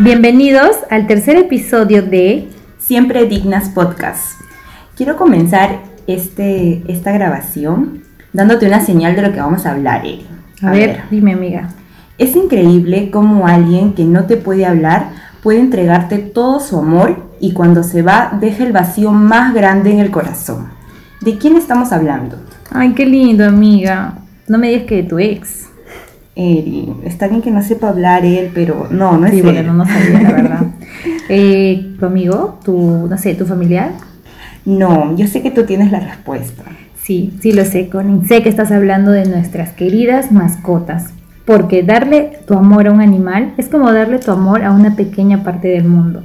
Bienvenidos al tercer episodio de Siempre Dignas Podcast. Quiero comenzar este, esta grabación dándote una señal de lo que vamos a hablar, Eri. A, ver, dime amiga. Es increíble cómo alguien que no te puede hablar puede entregarte todo su amor y cuando se va deja el vacío más grande en el corazón. ¿De quién estamos hablando? Ay, qué lindo, amiga. No me digas que de tu ex. Está bien que no sepa hablar él, pero no, no es Sí, él. bueno, no sabía, la verdad. Eh, ¿Tu amigo? ¿Tu, no sé, tu familiar? No, yo sé que tú tienes la respuesta. Sí, sí lo sé, Connie. Sé que estás hablando de nuestras queridas mascotas. Porque darle tu amor a un animal es como darle tu amor a una pequeña parte del mundo.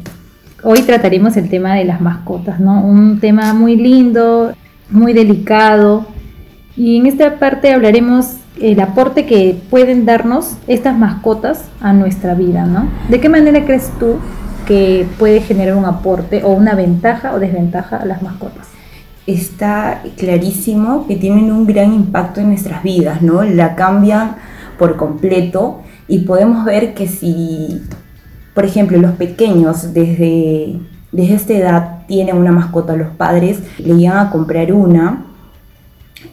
Hoy trataremos el tema de las mascotas, ¿no? Un tema muy lindo, muy delicado. Y en esta parte hablaremos el aporte que pueden darnos estas mascotas a nuestra vida, ¿no? ¿De qué manera crees tú que puede generar un aporte o una ventaja o desventaja a las mascotas? Está clarísimo que tienen un gran impacto en nuestras vidas, ¿no? La cambian por completo y podemos ver que si, por ejemplo, los pequeños desde, desde esta edad tienen una mascota, los padres le llegan a comprar una,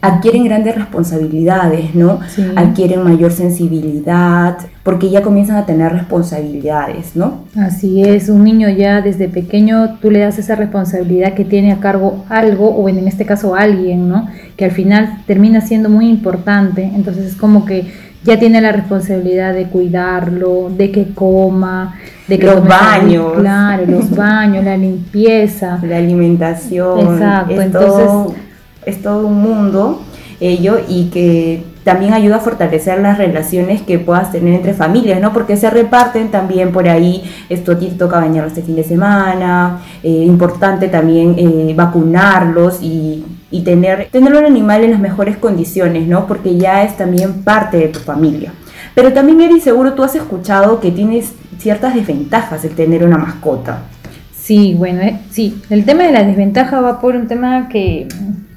adquieren grandes responsabilidades, ¿no? Sí. Adquieren mayor sensibilidad, porque ya comienzan a tener responsabilidades, ¿no? Así es, un niño ya desde pequeño tú le das esa responsabilidad que tiene a cargo algo, o en este caso alguien, ¿no? Que al final termina siendo muy importante, entonces es como que ya tiene la responsabilidad de cuidarlo, de que coma, de que Los baños. claro, los baños, la limpieza. La alimentación, Exacto, es, entonces- todo, es todo un mundo ello y que también ayuda a fortalecer las relaciones que puedas tener entre familias, ¿no? Porque se reparten también por ahí, esto a te toca bañarlo este fin de semana, eh, importante también eh, vacunarlos y, y tener, tener un animal en las mejores condiciones, ¿no? Porque ya es también parte de tu familia. Pero también, Eri, seguro tú has escuchado que tienes ciertas desventajas el tener una mascota. Sí, bueno, eh, sí, el tema de la desventaja va por un tema que,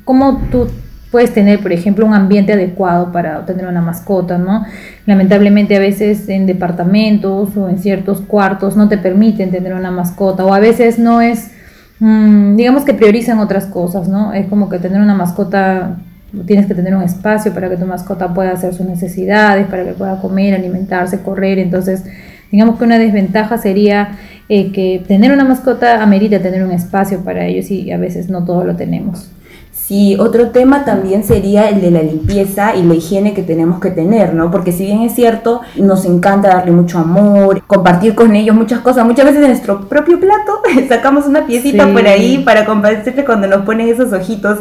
cómo tú puedes tener, por ejemplo, un ambiente adecuado para tener una mascota, ¿no? Lamentablemente a veces en departamentos o en ciertos cuartos no te permiten tener una mascota o a veces no es, mm, digamos que priorizan otras cosas, ¿no? Es como que tener una mascota, tienes que tener un espacio para que tu mascota pueda hacer sus necesidades, para que pueda comer, alimentarse, correr, entonces digamos que una desventaja sería eh, que tener una mascota amerita tener un espacio para ellos y a veces no todo lo tenemos. Sí, otro tema también sería el de la limpieza y la higiene que tenemos que tener, ¿no? Porque si bien es cierto, nos encanta darle mucho amor, compartir con ellos muchas cosas, muchas veces de nuestro propio plato sacamos una piecita Sí. por ahí para compartirle cuando nos ponen esos ojitos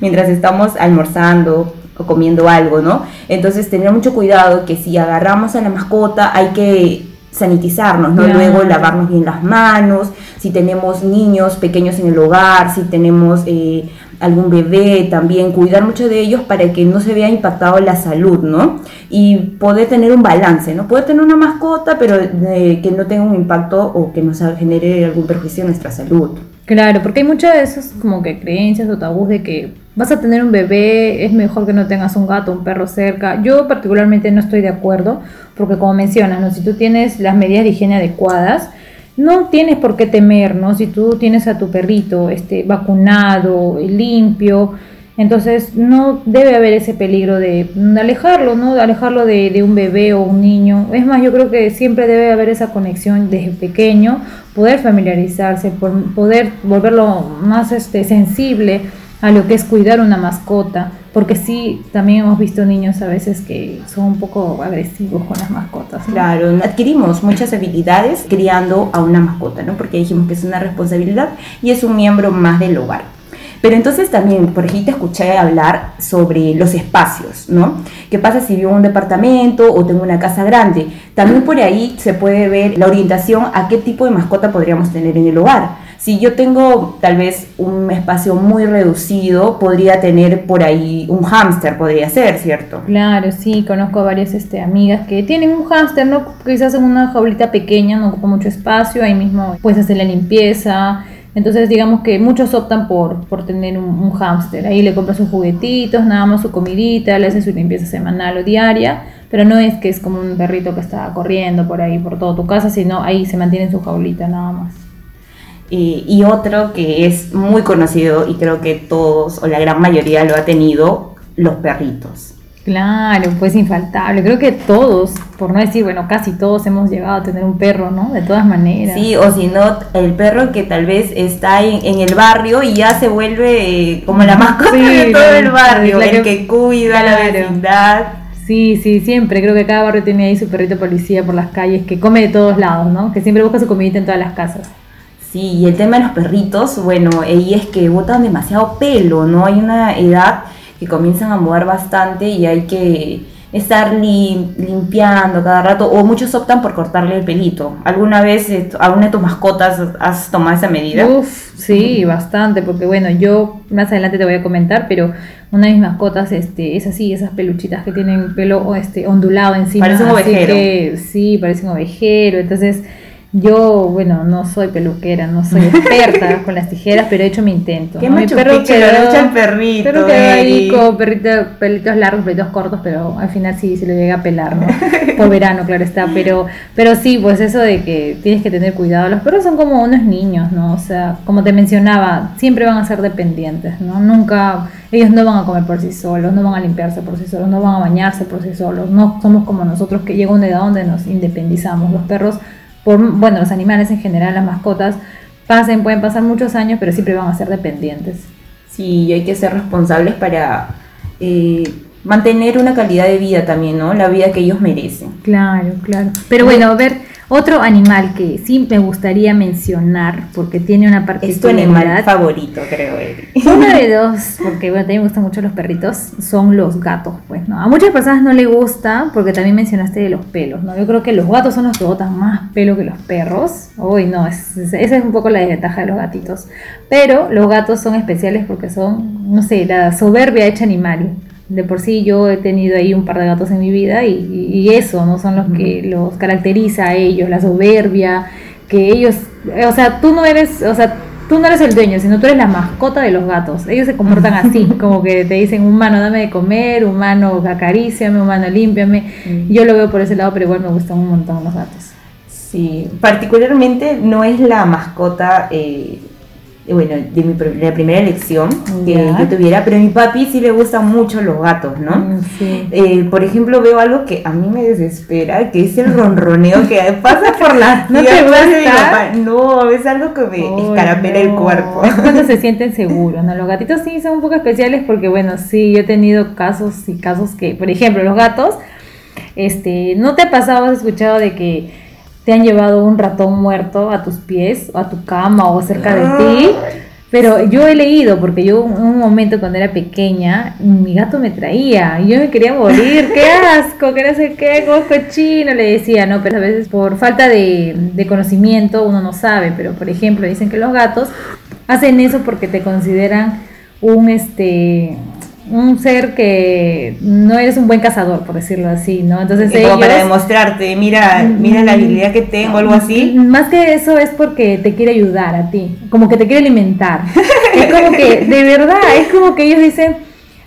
mientras estamos almorzando o comiendo algo, ¿no? Entonces tener mucho cuidado que si agarramos a la mascota hay que sanitizarnos, ¿no? Luego lavarnos bien las manos, si tenemos niños pequeños en el hogar, si tenemos eh, algún bebé también, cuidar mucho de ellos para que no se vea impactado la salud, ¿no? Y poder tener un balance, ¿no? Poder tener una mascota, pero eh, que no tenga un impacto o que nos genere algún perjuicio en nuestra salud. Claro, porque hay muchas de esas como que creencias o tabús de que vas a tener un bebé, es mejor que no tengas un gato, un perro cerca. Yo particularmente no estoy de acuerdo, porque como mencionas, ¿no? si tú tienes las medidas de higiene adecuadas, no tienes por qué temer, ¿no? Si tú tienes a tu perrito este, vacunado, limpio, entonces no debe haber ese peligro de, alejarlo, ¿no? De alejarlo de, un bebé o un niño. Es más, yo creo que siempre debe haber esa conexión desde pequeño, poder familiarizarse, poder volverlo más este, sensible a lo que es cuidar una mascota, porque sí, también hemos visto niños a veces que son un poco agresivos con las mascotas. Claro, adquirimos muchas habilidades criando a una mascota, ¿no? Porque dijimos que es una responsabilidad y es un miembro más del hogar. Pero entonces también, por aquí te escuché hablar sobre los espacios, ¿no? ¿Qué pasa si vivo en un departamento o tengo una casa grande? También por ahí se puede ver la orientación a qué tipo de mascota podríamos tener en el hogar. Si yo tengo tal vez un espacio muy reducido, podría tener por ahí un hámster, podría ser, ¿cierto? Claro, sí, conozco a varias este, amigas que tienen un hámster, ¿no? Quizás en una jaulita pequeña, no ocupa mucho espacio, ahí mismo puedes hacer la limpieza. Entonces, digamos que muchos optan por, por tener un, un hámster. Ahí le compras sus juguetitos, nada más su comidita, le haces su limpieza semanal o diaria, Pero no es que es como un perrito que está corriendo por ahí, por toda tu casa, sino ahí se mantiene en su jaulita nada más. Y, y otro que es muy conocido y creo que todos o la gran mayoría lo ha tenido, los perritos. Claro, pues infaltable. Creo que todos, por no decir, bueno, casi todos hemos llegado a tener un perro, ¿no? De todas maneras. Sí, o si no, el perro que tal vez está en, en el barrio y ya se vuelve eh, como la mascota Sí, de todo el barrio, el que- que cuida la vecindad. Sí, sí, siempre. Creo que cada barrio tiene ahí su perrito policía por las calles que come de todos lados, ¿no? Que siempre busca su comidita en todas las casas. Sí, y el tema de los perritos, bueno, ahí es que botan demasiado pelo, ¿no? Hay una edad que comienzan a mudar bastante y hay que estar lim- limpiando cada rato, o muchos optan por cortarle el pelito. ¿Alguna vez eh, a una de tus mascotas has tomado esa medida? Uf, sí, bastante, porque bueno, yo más adelante te voy a comentar, pero una de mis mascotas este, es así, esas peluchitas que tienen pelo este, ondulado encima. Parece un así ovejero. que, sí, parece un ovejero. Entonces, yo, bueno, no soy peluquera, no soy experta con las tijeras, pero he hecho mi intento. Qué ¿no? Mi perro picho quedó- al perrito, Perro quedó ahí Eri. con perrito, pelitos largos, pelitos cortos, pero al final sí se lo llega a pelar, ¿no? Por verano, claro está. Pero, pero sí, pues eso de que tienes que tener cuidado. Los perros son como unos niños, ¿no? O sea, como te mencionaba, siempre van a ser dependientes, ¿no? Nunca, ellos no van a comer por sí solos, no van a limpiarse por sí solos, no van a bañarse por sí solos. No somos como nosotros que llega una edad donde nos independizamos. Los perros, por, bueno, los animales en general, las mascotas, pasen, pueden pasar muchos años, pero siempre van a ser dependientes. Sí, y hay que ser responsables para eh, mantener una calidad de vida también, ¿no? La vida que ellos merecen. Claro, claro. Pero bueno, a ver, otro animal que sí me gustaría mencionar, porque tiene una Es tu animal particularidad. favorito, creo, Eri. Uno de dos, porque bueno, también me gustan mucho los perritos, son los gatos, pues, ¿no? A muchas personas no les gusta, porque también mencionaste de los pelos, ¿no? Yo creo que los gatos son los que botan más pelo que los perros. Uy, no, es- es- esa es un poco la desventaja de los gatitos. Pero los gatos son especiales porque son, no sé, la soberbia hecha animal. De por sí yo he tenido ahí un par de gatos en mi vida y, y- eso, ¿no? Son los que los caracteriza a ellos, la soberbia, que ellos, o sea, tú no eres, o sea, tú no eres el dueño, sino tú eres la mascota de los gatos. Ellos se comportan así, como que te dicen, humano, dame de comer, humano, acaríciame, humano, límpiame. Mm. Yo lo veo por ese lado, pero igual me gustan un montón los gatos. Sí, particularmente no es la mascota, eh, bueno, de mi la primera elección que yo tuviera, pero a mi papi sí le gustan mucho los gatos, ¿no? Mm, Sí. Eh, por ejemplo, veo algo que a mí me desespera, que es el ronroneo que pasa por las ¿No te gusta? No, es algo que me Uy, escarapela el cuerpo. Es cuando se sienten seguros, ¿no? Los gatitos sí son un poco especiales porque, bueno, sí, yo he tenido casos y casos que, por ejemplo, los gatos, este, ¿no te ha pasado, has escuchado de que te han llevado un ratón muerto a tus pies, o a tu cama, o cerca de ti? Pero yo he leído, porque yo en un momento cuando era pequeña, mi gato me traía y yo me quería morir, qué asco, que no sé qué, como es cochino, le decía, no, pero a veces por falta de, de conocimiento uno no sabe, pero por ejemplo dicen que los gatos hacen eso porque te consideran un, este, un ser que no eres un buen cazador, por decirlo así, ¿no? Entonces Y como para demostrarte, mira, mira la habilidad que tengo, algo así. Más que eso es porque te quiere ayudar a ti, como que te quiere alimentar. es como que, de verdad, es como que ellos dicen,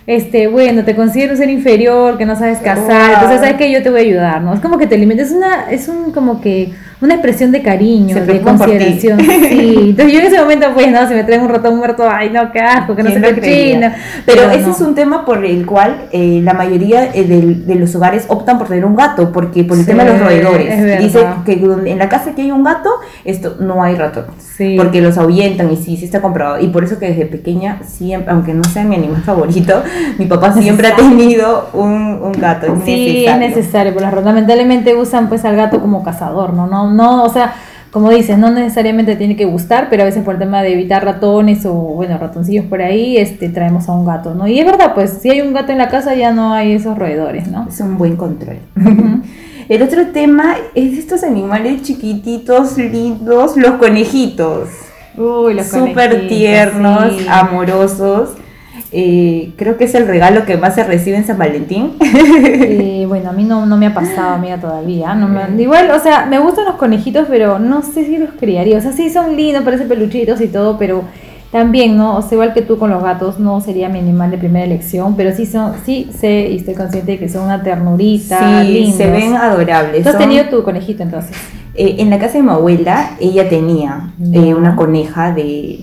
este, bueno, te considero un ser inferior, que no sabes cazar, Wow. entonces sabes que yo te voy a ayudar, ¿no? Es como que te alimentas, es una, es un como que una expresión de cariño, Se de por consideración. Sí. Entonces yo en ese momento, pues, no, si me traen un ratón muerto, ay no, qué asco, que no ¿Quién sé lo qué creería? chino. Pero, ese no. es un tema por el cual eh, la mayoría eh, de, los hogares optan por tener un gato, porque por el Sí, tema de los roedores. Dice que en la casa que hay un gato, esto no hay ratón. Sí. Porque los ahuyentan y sí, sí está comprobado. Y por eso que desde pequeña, siempre, aunque no sea mi animal favorito, mi papá siempre ha tenido un, un gato. Es Sí, necesario. es necesario, pero las lamentablemente usan pues al gato como cazador, ¿no? No, no, o sea, como dices, no necesariamente tiene que gustar, pero a veces por el tema de evitar ratones o, bueno, ratoncillos por ahí, este, traemos a un gato, ¿no? Y es verdad, pues, si hay un gato en la casa ya no hay esos roedores, ¿no? Es un buen control. El otro tema es estos animales chiquititos, lindos, los conejitos. Uy, los Súper tiernos, sí. amorosos. Eh, creo que es el regalo que más se recibe en San Valentín. Eh, bueno, a mí no, no me ha pasado, amiga, todavía. No me- igual, o sea, me gustan los conejitos, pero no sé si los criaría. O sea, sí son lindos, parecen peluchitos y todo, pero también, ¿no? O sea, igual que tú con los gatos, no sería mi animal de primera elección, pero sí son, sí sé y estoy consciente de que son una ternurita, sí, se ven adorables. ¿Tú has tenido tu conejito entonces? Eh, en la casa de mi abuela, ella tenía eh, una coneja de,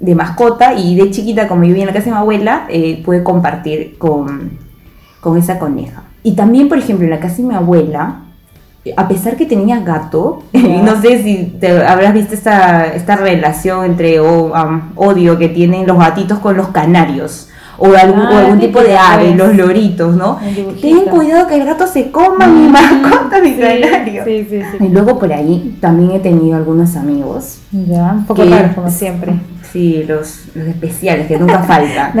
de, mascota y de chiquita, como vivía en la casa de mi abuela, eh, pude compartir con, con esa coneja. Y también, por ejemplo, en la casa de mi abuela, a pesar que tenía gato, no sé si te habrás visto esta, esta relación entre odio que tienen los gatitos con los canarios. O algún, ah, algún tipo de ave, los loritos, ¿no? Ten cuidado que el gato se coma mi mascota, mi canario. y luego por ahí también he tenido algunos amigos. Ya, un poco como siempre. Sí, los, los especiales que nunca faltan.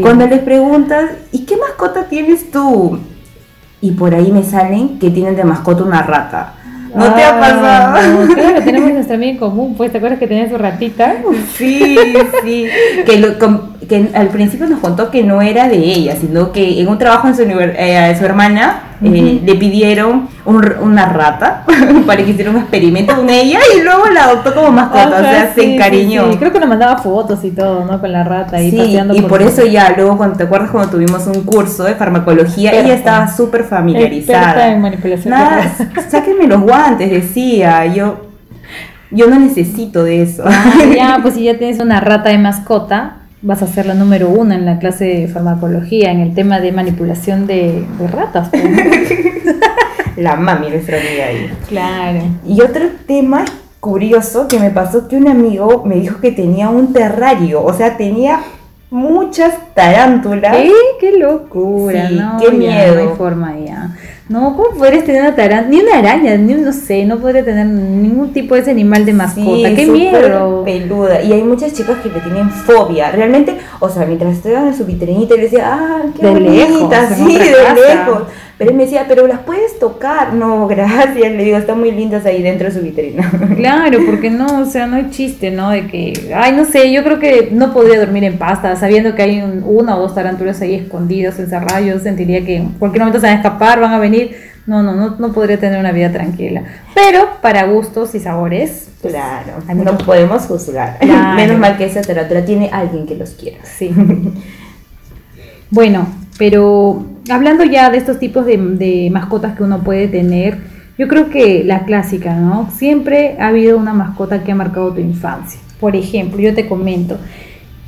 Cuando les preguntas, ¿y qué mascota tienes tú? y por ahí me salen que tienen de mascota una rata. ¿No te ha ah, pasado? No, claro, tenemos nuestra amiga en común, pues, ¿te acuerdas que tenía su ratita? Sí, sí. Que, lo, que al principio nos contó que no era de ella, sino que en un trabajo en su, eh, su hermana eh, le pidieron una rata para que hiciera un experimento con ella y luego la adoptó como mascota, o sea, se encariñó. Creo que nos mandaba fotos y todo, ¿no? Con la rata y paseando y por, eso ya, luego, cuando te acuerdas cuando tuvimos un curso de farmacología, ella estaba súper familiarizada. en manipulación Nada, sáquenme los guantes, decía, yo... Yo no necesito de eso. Ah, ya, pues si ya tienes una rata de mascota, vas a ser la número uno en la clase de farmacología, en el tema de manipulación de, ratas. Pues, la mami, nuestra amiga ahí. Claro. Y otro tema curioso que me pasó que un amigo me dijo que tenía un terrario, o sea, tenía muchas tarántulas. ¡Eh! ¡Qué locura! qué miedo. No hay forma ya. No, ¿cómo podrías tener una tarántula? Ni una araña, ni no sé, no podría tener ningún tipo de ese animal de mascota. ¡Qué miedo! peluda. Y hay muchas chicas que le tienen fobia. Realmente, o sea, mientras estaban en su vitrinita, le decía, ¡ah, qué de bonita! sí, de lejos. Pero él me decía, pero las puedes tocar. No, gracias. Le digo, están muy lindas ahí dentro de su vitrina. Claro, porque no, o sea, no hay chiste, ¿no? De que, ay, no sé, yo creo que no podría dormir en pasta, sabiendo que hay una o dos tarántulas ahí escondidas, encerradas. Yo sentiría que en cualquier momento se van a escapar, van a venir. No, no, no, no podría tener una vida tranquila. Pero para gustos y sabores. Pues, claro, no podemos juzgar. Menos mal que esa tarántula tiene alguien que los quiera. Sí. bueno, pero hablando ya de estos tipos de, mascotas que uno puede tener, yo creo que la clásica, ¿no? Siempre ha habido una mascota que ha marcado tu infancia. Por ejemplo, yo te comento,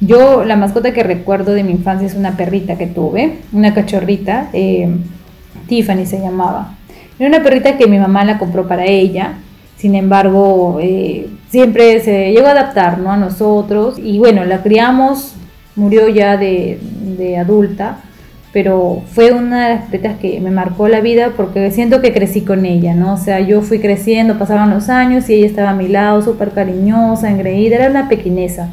yo la mascota que recuerdo de mi infancia es una perrita que tuve, una cachorrita, eh, Tiffany se llamaba. Era una perrita que mi mamá la compró para ella, sin embargo, eh, siempre se llegó a adaptar ¿no? a nosotros y bueno, la criamos, murió ya de, de adulta pero fue una de las pretas que me marcó la vida porque siento que crecí con ella, ¿no? O sea, yo fui creciendo, pasaban los años y ella estaba a mi lado, súper cariñosa, engreída, era una pequineza.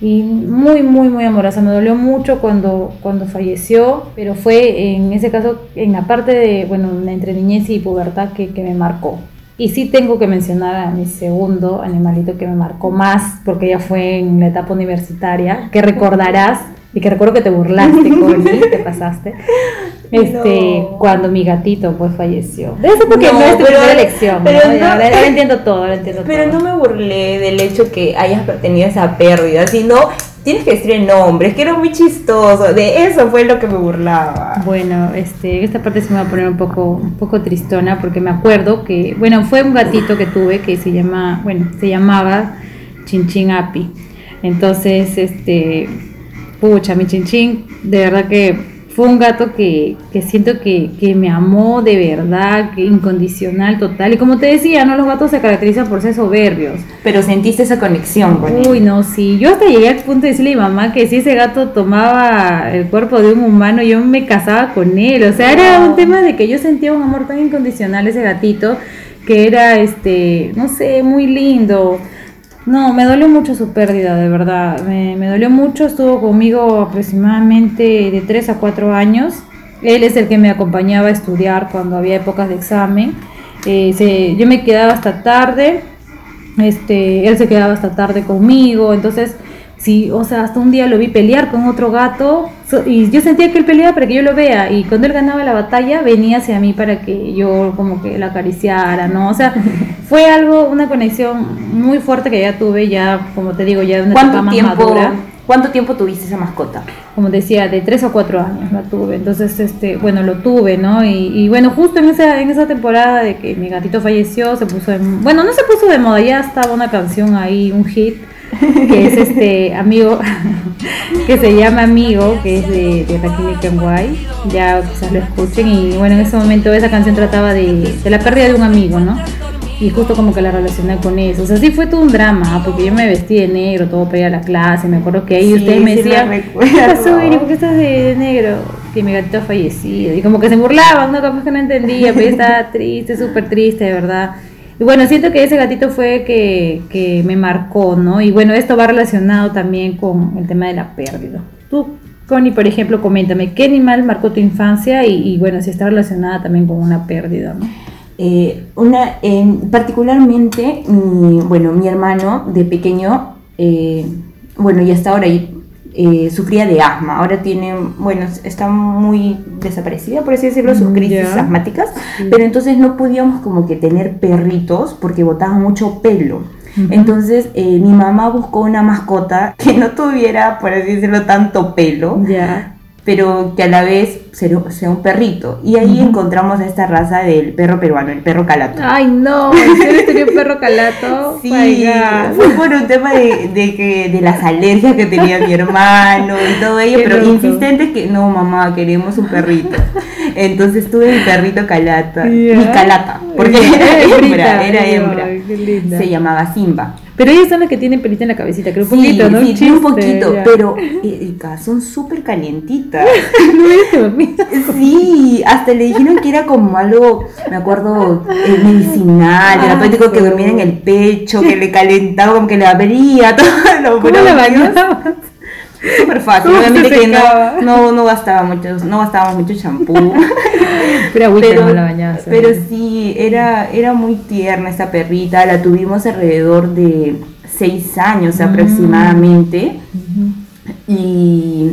Y muy, muy, muy amorosa. Me dolió mucho cuando, cuando falleció, pero fue en ese caso, en la parte de, bueno, entre niñez y pubertad que, que me marcó. Y sí tengo que mencionar a mi segundo animalito que me marcó más, porque ya fue en la etapa universitaria, que recordarás y que recuerdo que te burlaste, Connie, te pasaste, este, cuando mi gatito pues falleció. De eso porque no, es tu primera elección, pero ¿no? ahora, entiendo todo, ahora entiendo pero no me burlé del hecho que hayas tenido esa pérdida, sino tienes que decir el nombre, es que era muy chistoso, de eso fue lo que me burlaba. Bueno, este, esta parte se me va a poner un poco, un poco tristona porque me acuerdo que, bueno, fue un gatito que tuve que se llama, bueno, se llamaba Chinchin Api. Entonces, este, pucha, mi chinchín, de verdad que fue un gato que, siento que, me amó de verdad, que incondicional, total. Y como te decía, ¿no? Los gatos se caracterizan por ser soberbios. Pero sentiste esa conexión con Uy, no, sí. Yo hasta llegué al punto de decirle a mi mamá que si ese gato tomaba el cuerpo de un humano, yo me casaba con él. O sea, era un tema de que yo sentía un amor tan incondicional ese gatito, que era, este, no sé, muy lindo. No, me dolió mucho su pérdida, de verdad. Me, dolió mucho, estuvo conmigo aproximadamente de 3 a 4 años. Él es el que me acompañaba a estudiar cuando había épocas de examen. Eh, yo me quedaba hasta tarde, este, él se quedaba hasta tarde conmigo, entonces, sí, o sea, hasta un día lo vi pelear con otro gato, So- y yo sentía que él peleaba para que yo lo vea y cuando él ganaba la batalla venía hacia mí para que yo como que la acariciara, ¿no? O sea, fue algo, una conexión muy fuerte que ya tuve ya, como te digo, ya de una etapa ¿Cuánto más tiempo, madura. ¿Cuánto tiempo tuviste esa mascota? Como decía, de tres o cuatro años la tuve, entonces, este, bueno, lo tuve, ¿no? Y, y bueno, justo en esa, en esa temporada de que mi gatito falleció, se puso de, bueno, no se puso de moda, ya estaba una canción ahí, un hit, que es este amigo, que se llama Amigo, que es de, de Raquel Kenway, ya quizás lo escuchen, y bueno, en ese momento esa canción trataba de, de la pérdida de un amigo, ¿no? Y justo como que la relacioné con eso. O sea, sí fue todo un drama, ¿ah? porque yo me vestí de negro, todo para ir a la clase. Me acuerdo que ahí Sí, ustedes me sí decían, ¿qué pasó, Iri? ¿Por qué estás de, de negro? Que mi gatito ha fallecido. Y como que se burlaban, ¿no? Capaz que no entendía, pero yo estaba triste, súper triste, de verdad. Y bueno, siento que ese gatito fue que, que me marcó, ¿no? Y bueno, esto va relacionado también con el tema de la pérdida. Tú, Connie, por ejemplo, coméntame, ¿qué animal marcó tu infancia? Y, y bueno, si está relacionada también con una pérdida, ¿no? Eh, una, en- particularmente, mi, bueno, mi hermano de pequeño, eh, bueno, y hasta ahora eh, sufría de asma. Ahora tiene, bueno, está muy desaparecida, por así decirlo, sus Mm, crisis asmáticas. Sí. Pero entonces no podíamos como que tener perritos porque botaban mucho pelo. Entonces eh, mi mamá buscó una mascota que no tuviera, por así decirlo, tanto pelo Ya. Pero que a la vez sea un perrito. Y ahí Ujú. encontramos esta raza del perro peruano, el perro calato. Ay, no, ¿en serio tenía un perro calato? Sí, fue por un tema de, de que, de las alergias que tenía mi hermano y todo ello, Qué pero loco. insistente que no, mamá, queremos un perrito. Entonces tuve mi perrito calata, Ya. mi calata, porque era hembra, era hembra. Se llamaba Simba. Pero ellos son los que tienen pelito en la cabecita, creo un poquito, ¿no? sí, un chiste, poquito, ya. pero Erika, son súper calientitas. Sí, hasta le dijeron que era como algo, me acuerdo, eh, medicinal, Ah, terapéutico, que dormía en el pecho, que le calentaba, como que le abría, todo lo ¿Cómo la bañaba? Súper fácil, ¿Cómo obviamente que no, no, no gastaba mucho, no gastábamos mucho champú. Pero agüita pero, no la bañabas. pero sí, era, era muy tierna esta perrita, la tuvimos alrededor de seis años Mm. aproximadamente y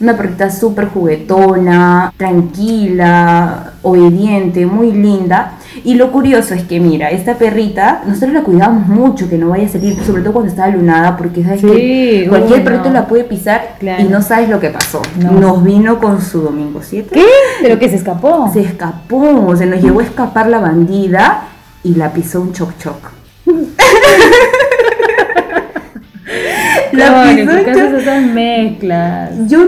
una perrita súper juguetona, tranquila, obediente, muy linda. Y lo curioso es que, mira, esta perrita, nosotros la cuidamos mucho, que no vaya a salir, sobre todo cuando estaba lunada, porque sabes Sí, que cualquier perrito la puede pisar Claro. y no sabes lo que pasó. No. Nos vino con su domingo 7. ¿Qué? ¿Pero que se escapó? Se escapó, se nos llegó a escapar la bandida y la pisó un choc choc. la Coño, pisó ¿por un qué choc haces esas mezclas? Yo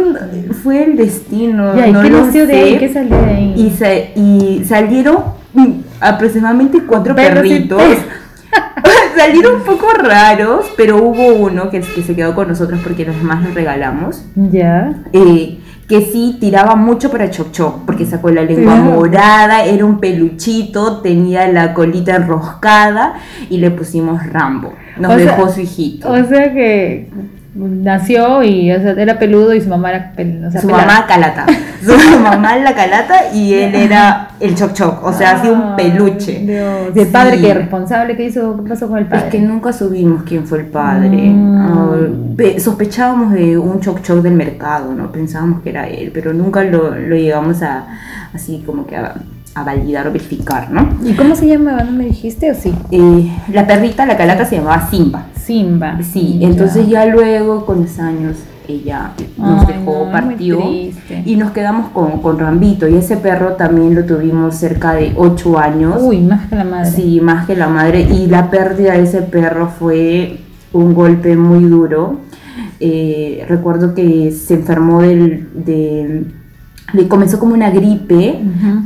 fue el destino. Ya, ¿y no qué lo nació de sé. ahí? ¿Qué salió de ahí? Y, sa- y salieron mm, aproximadamente cuatro Perros perritos. salieron un poco raros, pero hubo uno que, que se quedó con nosotros porque los demás nos regalamos. Ya. eh, que sí tiraba mucho para Choc Choc, porque sacó la lengua Claro. morada, era un peluchito, tenía la colita enroscada y le pusimos Rambo. Nos O sea, dejó su hijito. O sea que nació y o sea, era peludo y su mamá era o sea, su pelada. mamá calata. Su mamá la calata y él era el choc choc, o sea, así un Ay, peluche. Dios. ¿Y el padre Sí. que responsable qué hizo? ¿Qué pasó con el padre? Es que nunca subimos quién fue el padre. Mm. Ah, pe- sospechábamos de un choc choc del mercado, ¿no? Pensábamos que era él, pero nunca lo, lo llegamos a así como que a, a validar o verificar, ¿no? ¿Y cómo se llamaba? ¿No me dijiste o sí? Eh, la perrita, la calata, se llamaba Simba. Simba. Sí, entonces ya luego con los años ella nos Ay, dejó, no, partió y nos quedamos con, con Rambito y ese perro también lo tuvimos cerca de 8 años. Uy, más que la madre. Sí, más que la madre y la pérdida de ese perro fue un golpe muy duro. Eh, recuerdo que se enfermó del, del- le comenzó como una gripe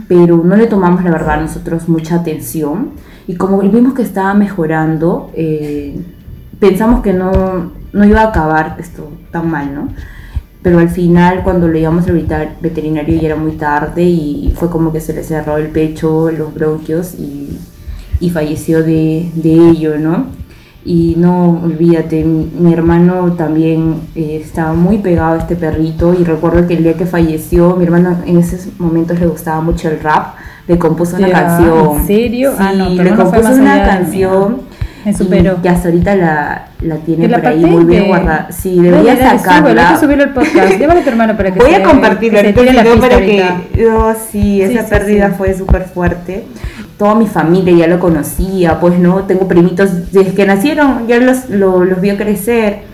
pero no le tomamos la verdad nosotros mucha atención y como vimos que estaba mejorando, eh, pensamos que no, no iba a acabar esto tan mal, ¿no? Pero al final cuando le íbamos al veterinario ya era muy tarde y fue como que se le cerró el pecho, los bronquios y, y falleció de, de ello, ¿no? Y no, olvídate, mi, mi hermano también eh, estaba muy pegado a este perrito y recuerdo que el día que falleció, mi hermano en esos momentos le gustaba mucho el rap, le compuso una canción. ¿en serio? Sí, Ah, no, tu le fue compuso más una canción Me superó. y hasta ahorita la, la tiene la por ahí muy bien guardada. Sí, debería Dale, dale, súbelo, hay sacarla. que subirlo al podcast. Llévalo a tu hermano para que Voy se- a compartirlo que se tire la pista para que... No, sí, esa sí, pérdida sí. fue súper fuerte. Toda mi familia ya lo conocía, pues no, tengo primitos desde que nacieron, ya los, lo- los vio crecer.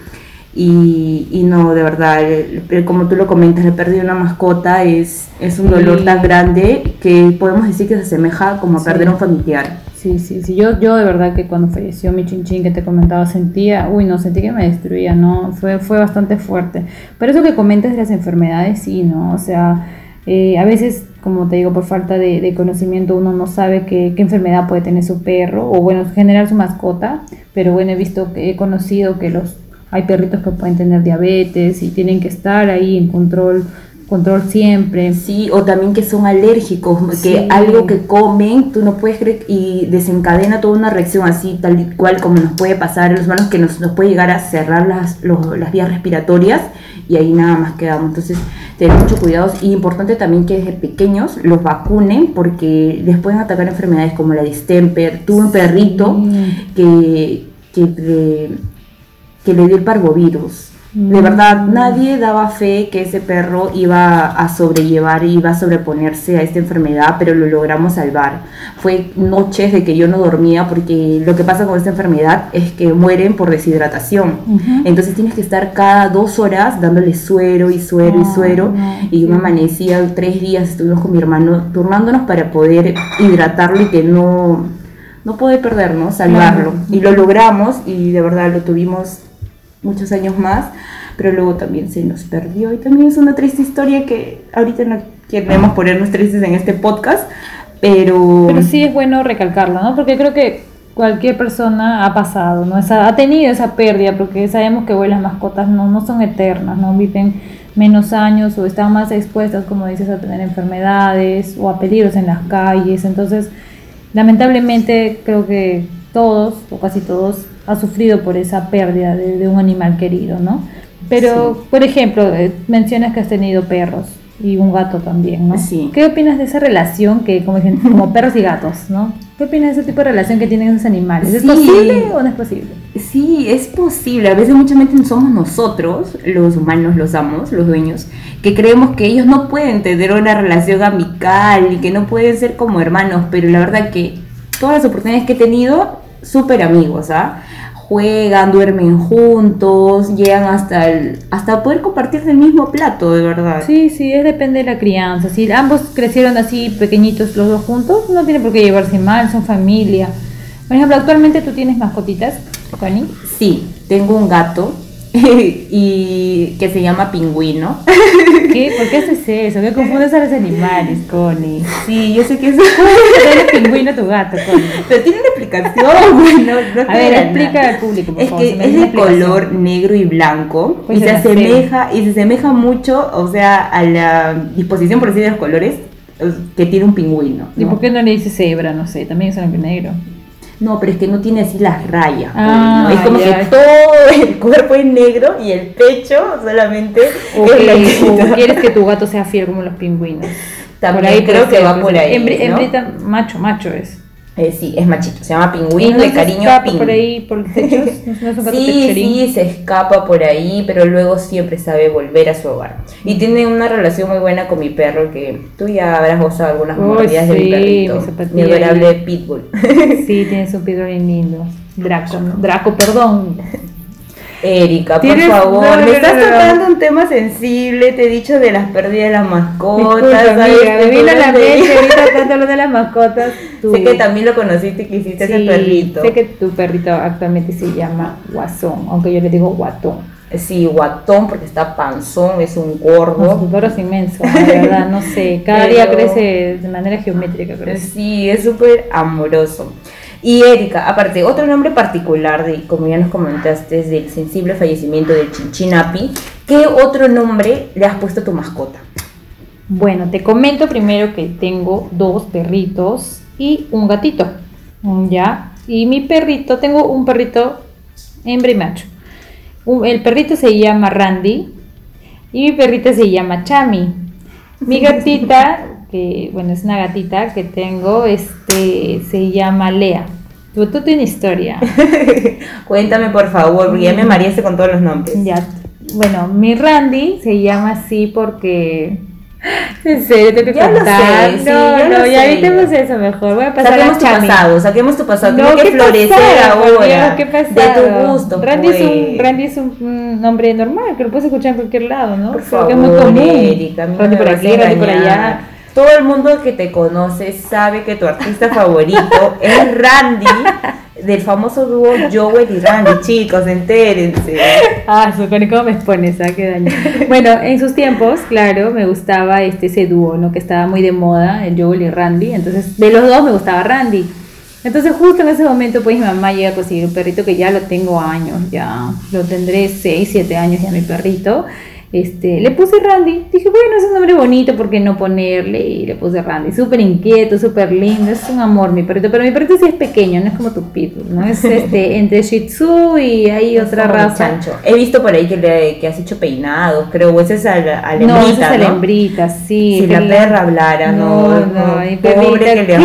Y, y no, de verdad, el- el- como tú lo comentas, la pérdida de una mascota es, es un dolor Sí. tan grande que podemos decir que se asemeja como a Sí. perder a un familiar. Sí, sí, sí. Yo, yo de verdad que cuando falleció mi chinchín que te comentaba sentía, uy, no, sentí que me destruía, ¿no? Fue, fue bastante fuerte. Pero eso que comentas de las enfermedades, sí, ¿no? O sea, eh, a veces, como te digo, por falta de, de conocimiento uno no sabe qué, qué enfermedad puede tener su perro o, bueno, generar su mascota. Pero bueno, he visto, que he conocido que los hay perritos que pueden tener diabetes y tienen que estar ahí en control, control siempre. Sí, o también que son alérgicos, que algo que comen, tú no puedes creer y desencadena toda una reacción así, tal y cual como nos puede pasar en los humanos, que nos, nos puede llegar a cerrar las, los- las vías respiratorias y ahí nada más quedamos. Entonces, tener mucho cuidado y importante también que desde pequeños los vacunen porque les pueden atacar enfermedades como la distemper. Tuve un perrito Sí. que, que, le, que le dio el parvovirus. De Mm. verdad, nadie daba fe que ese perro iba a sobrellevar, iba a sobreponerse a esta enfermedad, pero lo logramos salvar. Fue noches de que yo no dormía porque lo que pasa con esta enfermedad es que mueren por deshidratación. Ujú. Entonces tienes que estar cada dos horas dándole suero y suero y Ay, suero. no, y yo me amanecía tres días, estuvimos con mi hermano turnándonos para poder hidratarlo y que no, no poder perdernos, salvarlo. Claro. Y lo logramos y de verdad lo tuvimos muchos años más, pero luego también se nos perdió y también es una triste historia que ahorita no queremos ponernos tristes en este podcast, pero... Pero sí es bueno recalcarlo, ¿no? Porque creo que cualquier persona ha pasado, ¿no? Esa, ha tenido esa pérdida, porque sabemos que hoy las mascotas no, no son eternas, ¿no? Viven menos años o están más expuestas, como dices, a tener enfermedades o a peligros en las calles. Entonces, lamentablemente creo que todos, o casi todos, ha sufrido por esa pérdida de, de un animal querido, ¿no? Pero, por ejemplo, eh, mencionas que has tenido perros y un gato también, ¿no? Sí. ¿Qué opinas de esa relación que, como, como perros y gatos, ¿no? ¿Qué opinas de ese tipo de relación que tienen esos animales? ¿Es Sí. posible o no es posible? Sí, es posible. A veces mucha gente somos nosotros, los humanos, los amos, los dueños, que creemos que ellos no pueden tener una relación amical y que no pueden ser como hermanos, pero la verdad que todas las oportunidades que he tenido, súper amigos, ¿ah? Juegan, duermen juntos, llegan hasta el, hasta poder compartir del mismo plato, de verdad. Sí, sí, es depende de la crianza. Si ambos crecieron así pequeñitos los dos juntos, no tiene por qué llevarse mal, son familia. Por ejemplo, actualmente tú tienes mascotitas, Connie. Sí, tengo un gato y que se llama Pingüino. ¿Qué? ¿Por qué haces eso? ¿Qué confundes a los animales, Connie? Sí, yo sé que es... Dale pingüino tu gato, Connie. Pero tiene una explicación, no, A ver, explica al público, por Es favor. que es de color negro y blanco Pues y se asemeja y se asemeja mucho, o sea, a la disposición por decir de los colores eh, que tiene un pingüino. ¿Y por qué no le dices cebra? No sé, también es y negro. No, pero es que no tiene así las rayas. pues, Ah, ¿no? Es como ya. que todo el cuerpo es negro y el pecho solamente O, es que- o quieres que tu gato sea fiel como los pingüinos. También creo puede que va por ahí, Hembri- ¿no? Hembrita, macho, macho es. Eh, sí, es machito, se llama no de cariño escapa ping. por ahí, por los techos. No, Sí, se escapa por ahí, pero luego siempre sabe volver a su hogar. Y tiene una relación muy buena con mi perro, que tú ya habrás gozado algunas mordidas de sí, mi mi perrito. Mi adorable pitbull. Sí, tienes un pitbull bien lindo. Draco, Draco, perdón. Erika, por favor, no, no, me no, estás no, no. tocando un tema sensible, te he dicho de las pérdidas de las mascotas. Disculpa, ¿sabes? amiga, me vino a la mente ahorita tanto lo de las mascotas. tú- Sé que también lo conociste y que hiciste ese Sí, perrito. Sé que tu perrito actualmente se llama Guasón, aunque yo le digo Guatón. Sí, guatón porque está panzón, es un No, gordo. su perro es inmenso, la verdad, no sé. Cada día crece de manera geométrica. crece. Sí, es súper amoroso. Y Erika, aparte, otro nombre particular, de, como ya nos comentaste, es del sensible fallecimiento del Chinchinapi, ¿qué otro nombre le has puesto a tu mascota? Bueno, te comento primero que tengo dos perritos y un gatito. Ya. Y mi perrito, tengo un perrito hembra y macho. El perrito se llama Randy y mi perrita se llama Chami. Mi gatita, que bueno, es una gatita que tengo, este, se llama Lea. Tú, tú tienes historia. Cuéntame por favor, porque ya me mareaste con todos los nombres. Ya. Bueno, mi Randy se llama así porque. En serio, tengo que Ya lo sé, sí, no, ya no, lo ya sé. evitemos eso mejor. Voy a pasar Saquemos a tu Chami. pasado, saquemos tu pasado. No, que ¿qué florecer ahora. ¿Qué de pasado? tu gusto. Randy, es un, pues. Randy es un mm, nombre normal que lo puedes escuchar en cualquier lado, ¿no? Por Creo favor, que es muy común. Erika, Randy por aquí, Randy por allá. Todo el mundo que te conoce sabe que tu artista favorito es Randy, del famoso dúo Joel y Randy. Chicos, entérense. Ah, su ¿cómo me expones? Ah, qué daño. Bueno, en sus tiempos, claro, me gustaba este ese dúo, ¿no? Que estaba muy de moda, el Joel y Randy. Entonces, de los dos me gustaba Randy. Entonces, justo en ese momento, pues mi mamá llega a conseguir un perrito que ya lo tengo años, ya lo tendré 6, 7 años ya mi perrito. Este, le puse Randy. Dije, bueno, es un nombre bonito, ¿por qué no ponerle? Y le puse Randy. Súper inquieto, súper lindo. Es un amor mi perrito. Pero mi perrito sí es pequeño, no es como tu pitbull, ¿no? Es este, entre Shih Tzu y hay otra raza. chancho. He visto por ahí que, le, que has hecho peinados, creo, o ese es a la, a la No, hembrita, esa es la ¿no? hembrita, sí. Si la perra hablara, no, No, no, no, mi pobre que le.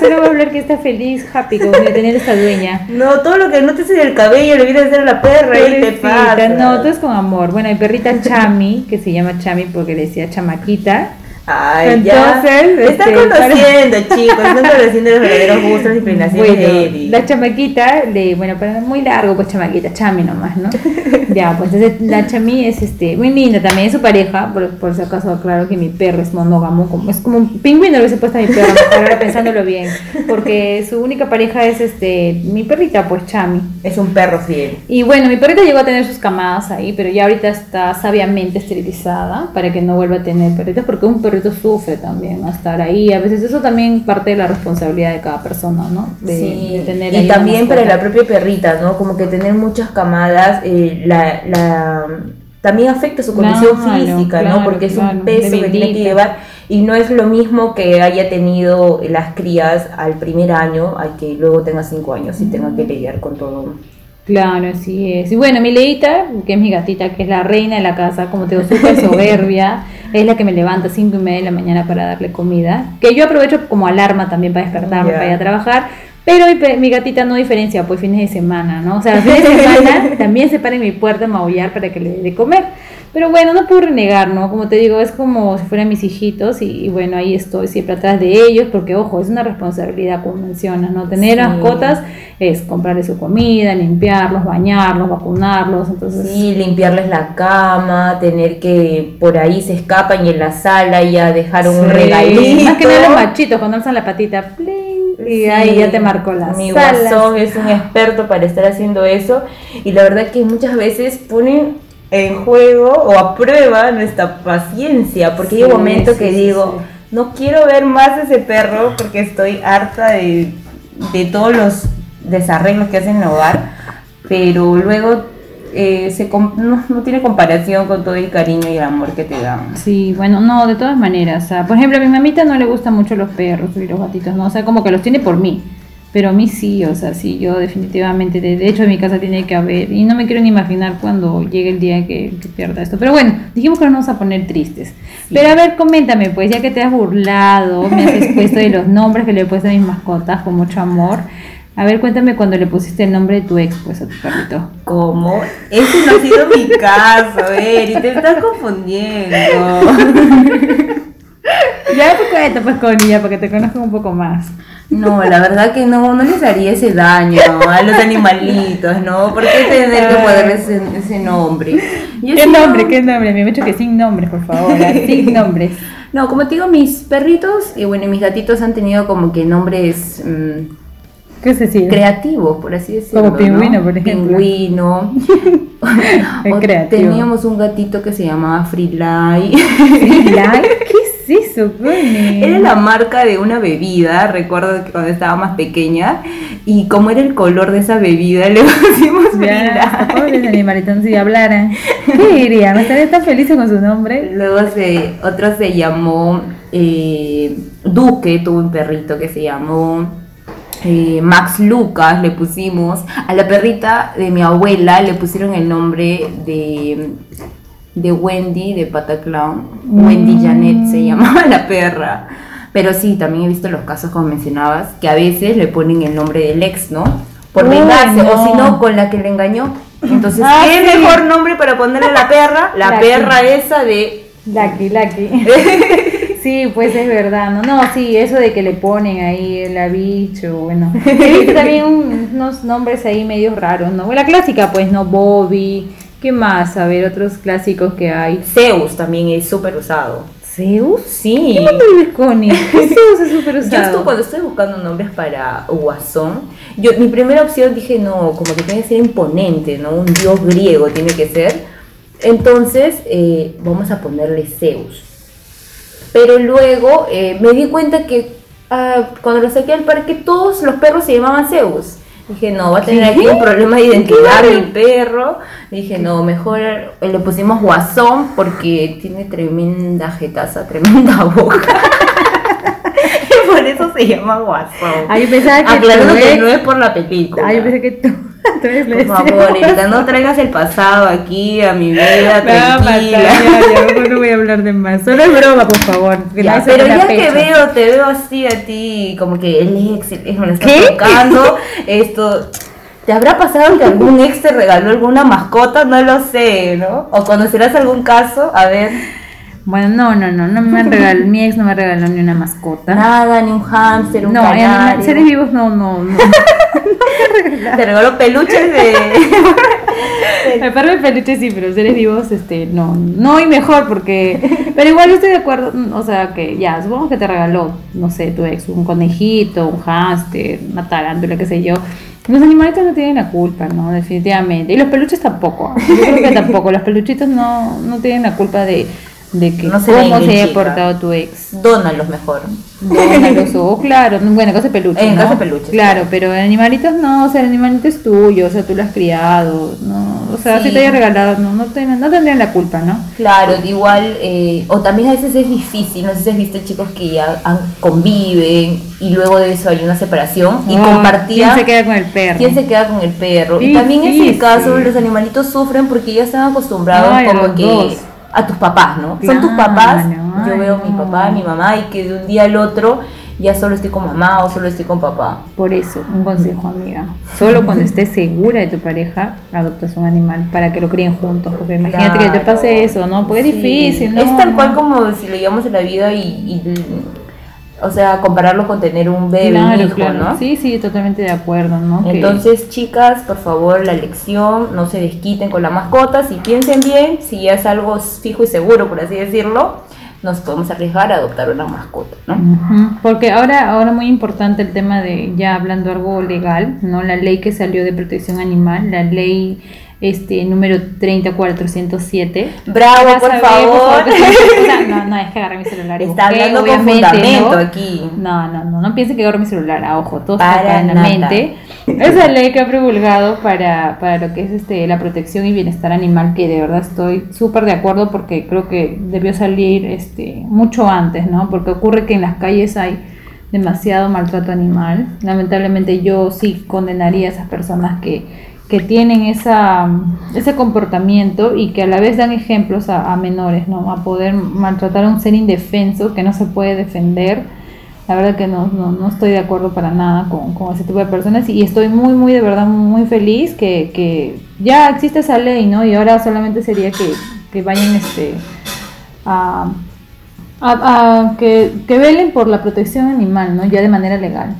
Solo va a hablar que está feliz, happy con tener esta dueña. No, todo lo que no te hace del cabello le viene a hacer a la perra y te pasa. No, todo es con amor. Bueno, mi Chami, que se llama Chami porque le decía chamaquita. Ay, ya. Entonces, están este, conociendo, chicos. Están conociendo los verdaderos gustos y inclinaciones Bueno, de Eddie. la chamaquita, le, bueno, para muy largo, pues chamaquita, Chami nomás, ¿no? ya, pues entonces la Chami es este, muy linda también, es su pareja, por, por si acaso aclaro que mi perro es monógamo, como, es como un pingüino lo hubiese puesto a mi perro, ahora pensándolo bien, porque su única pareja es este, mi perrita, pues Chami. Es un perro fiel. Y bueno, mi perrita llegó a tener sus camadas ahí, pero ya ahorita está sabiamente esterilizada para que no vuelva a tener perritos, porque un perrito sufre también, ¿no? Estar ahí. A veces eso también parte de la responsabilidad de cada persona, ¿no? De, Sí, de tener y también para la propia perrita, ¿no? Como que tener muchas camadas, eh, la, la, también afecta su condición Claro, física, claro, ¿no? Porque es claro, un peso que tiene que llevar y no es lo mismo que haya tenido las crías al primer año, a que luego tenga cinco años y tenga que lidiar con todo. Claro, así es. Y bueno, mi Leita, que es mi gatita, que es la reina de la casa, como te digo, súper soberbia, es la que me levanta a cinco y media de la mañana para darle comida, que yo aprovecho como alarma también para despertarme, para ir a trabajar. Pero mi, mi gatita no diferencia, pues fines de semana, ¿no? O sea, fines de semana también se para en mi puerta a maullar para que le dé de comer. Pero bueno, no puedo renegar, ¿no? Como te digo, es como si fueran mis hijitos y, y bueno, ahí estoy siempre atrás de ellos porque, ojo, es una responsabilidad, como mencionas, ¿no? Tener Sí. mascotas es comprarles su comida, limpiarlos, bañarlos, vacunarlos, entonces... Sí, limpiarles la cama, tener que por ahí se escapan y en la sala ya dejaron un Sí, regalito. Más que nada los machitos, cuando alzan la patita, pling, y Sí, ahí ya te marcó la Mi guasón es un experto para estar haciendo eso. Y la verdad que muchas veces ponen en juego o a prueba nuestra paciencia porque hay un momento sí, que digo, no quiero ver más a ese perro porque estoy harta de, de todos los desarreglos que hacen en el hogar, pero luego eh, se no, no tiene comparación con todo el cariño y el amor que te dan. Sí, bueno, no, de todas maneras. o sea, por ejemplo, a mi mamita no le gustan mucho los perros y los gatitos, ¿no? O sea, como que los tiene por mí. Pero a mí sí, o sea, sí, yo definitivamente, de, de hecho en mi casa tiene que haber, y no me quiero ni imaginar cuando llegue el día que, que pierda esto. Pero bueno, dijimos que no nos vamos a poner tristes. Pero a ver, coméntame, pues, ya que te has burlado, me has expuesto de los nombres que le he puesto a mis mascotas con mucho amor. A ver, cuéntame cuando le pusiste el nombre de tu ex, pues, a tu perrito. ¿Cómo? Ese no ha sido mi caso, Eri, te estás confundiendo. Ya te cuento, pues, Connie, ya, para que te conozcan un poco más. No, la verdad que no, no les haría ese daño a los animalitos, ¿no? ¿Por qué tener que ponerles ese, ese nombre? Yo ¿Qué nombre? no- ¿Qué nombre? Me he dicho que sin nombres, por favor. Sin nombres. No, como te digo, mis perritos y bueno, mis gatitos han tenido como que nombres mm, ¿Qué se sigue? creativos, por así decirlo. Como pingüino, ¿no? por ejemplo. Pingüino. O creativo. Teníamos un gatito que se llamaba Freelay. Like, ¿Qué es eso, Connie? Era la marca de una bebida, recuerdo que cuando estaba más pequeña, y como era el color de esa bebida, le pusimos Freelay. pobres animalitos, si hablaran. ¿Qué dirían? ¿No estarían tan felices con su nombre? Luego se, otro se llamó eh, Duque, tuvo un perrito que se llamó eh, Max Lucas, le pusimos. A la perrita de mi abuela le pusieron el nombre de, de Wendy de Pataclown. Mm. Wendy Janet se llamaba la perra. Pero sí, también he visto los casos, como mencionabas, que a veces le ponen el nombre del ex, ¿no? Por Uy, vengarse, no. o si no, con la que le engañó. Entonces, Ah, ¿qué sí. mejor nombre para ponerle a la perra? La perra esa de... Lucky, lucky. Sí, pues es verdad, ¿no? No, sí, eso de que le ponen ahí el bicho, bueno. He también un- unos nombres ahí medio raros, ¿no? La clásica, pues, ¿no? Bobby. ¿Qué más? A ver, otros clásicos que hay. Zeus también es súper usado. ¿Zeus? Sí. ¿Qué nombre vives? ¿Qué Zeus es súper Yo usado? esto, cuando estoy buscando nombres para Guasón, yo, mi primera opción dije, no, como que tiene que ser imponente, ¿no? Un dios griego tiene que ser. Entonces, eh, vamos a ponerle Zeus. Pero luego eh, me di cuenta que ah, cuando lo saqué al parque, todos los perros se llamaban Zeus. Dije, no, va a tener aquí un problema de identidad mi perro. Dije, no, mejor le pusimos Guasón porque tiene tremenda jetaza, tremenda boca. y por eso se llama Guasón. Yo pensaba que Aclarando que no es por la película. Ah, yo pensé que tú, eres Por favor, Erika, no traigas el pasado aquí a mi vida tranquila. ya, ya, no voy a hablar de más. Solo es broma, por favor. Ya, pero ya que pecho. veo, te veo así a ti, como que el ex, el ex me lo está ¿Qué? tocando, esto, ¿te habrá pasado que algún ex te regaló alguna mascota? No lo sé, ¿no? O conocerás algún caso, a ver, Bueno, no, no, no, no me regaló, mi ex no me regaló ni una mascota. nada, ni un hámster, un no, seres vivos no, no, no. Te regaló peluches de... Aparte de peluche sí, pero seres vivos, este, no, no y mejor porque, pero igual yo estoy de acuerdo, mm, o sea que ya, supongo que te regaló, no sé, tu ex, un conejito, un hámster, una tarántula, qué sé yo. Los animalitos no tienen la culpa, ¿no? Definitivamente. Y los peluches tampoco. Yo creo que tampoco. Los peluchitos no, no tienen la culpa de, de que No se cómo se haya portado tu ex. Dónalos mejor. Dónalos o, claro, bueno, en caso de peluche. En ¿no? caso de peluches, Claro, claro. pero en animalitos no, o sea, el animalito es tuyo, o sea, tú lo has criado, no, o sea, Sí. si te haya regalado, no, no, ten- no tendrían la culpa, ¿no? Claro, igual, eh, o también a veces es difícil, no sé si has visto chicos que ya han- conviven y luego de eso hay una separación y Oh, compartían ¿Quién se queda con el perro? quién se queda con el perro. Y también en ese caso los animalitos sufren porque ya están acostumbrados Ay, como que dos. A tus papás, ¿no? Son tus papás, yo veo a mi papá, a mi mamá y que de un día al otro ya solo estoy con mamá o solo estoy con papá. Por eso, un consejo, amiga. Solo cuando estés segura de tu pareja, adoptas un animal para que lo críen juntos. Porque imagínate que te pase eso, ¿no? Porque es Sí. difícil, ¿no? Es tal cual como si lo llevamos en la vida y, y, o sea, compararlo con tener un bebé, Claro, un hijo, claro. ¿no? Sí, sí, totalmente de acuerdo, ¿no? Que- Entonces, chicas, por favor, la lección, no se desquiten con la mascota, si piensen bien, si ya es algo fijo y seguro, por así decirlo, nos podemos arriesgar a adoptar una mascota, ¿no? Porque ahora, ahora muy importante el tema de, ya hablando algo legal, ¿no? La ley que salió de protección animal, la ley este número 30407. Bravo, por a ver, favor. que o sea, no, no, es que agarré mi celular Está busqué, hablando con fundamento ¿no? aquí. No, no, no, no piensen que agarro mi celular, a ojo, todo Para está acá en la nada. mente. Esa ley que ha promulgado para, para lo que es este la protección y bienestar animal, que de verdad estoy súper de acuerdo porque creo que debió salir este mucho antes, ¿no? Porque ocurre que en las calles hay demasiado maltrato animal. Lamentablemente yo sí condenaría a esas personas que, que tienen esa, ese comportamiento y que a la vez dan ejemplos a, a menores, ¿no? A poder maltratar a un ser indefenso que no se puede defender. La verdad que no, no, no estoy de acuerdo para nada con, con ese tipo de personas y estoy muy, muy, de verdad, muy feliz que, que ya existe esa ley, ¿no? Y ahora solamente sería que, que vayan este, a, a- a que, que velen por la protección animal, ¿no? Ya de manera legal.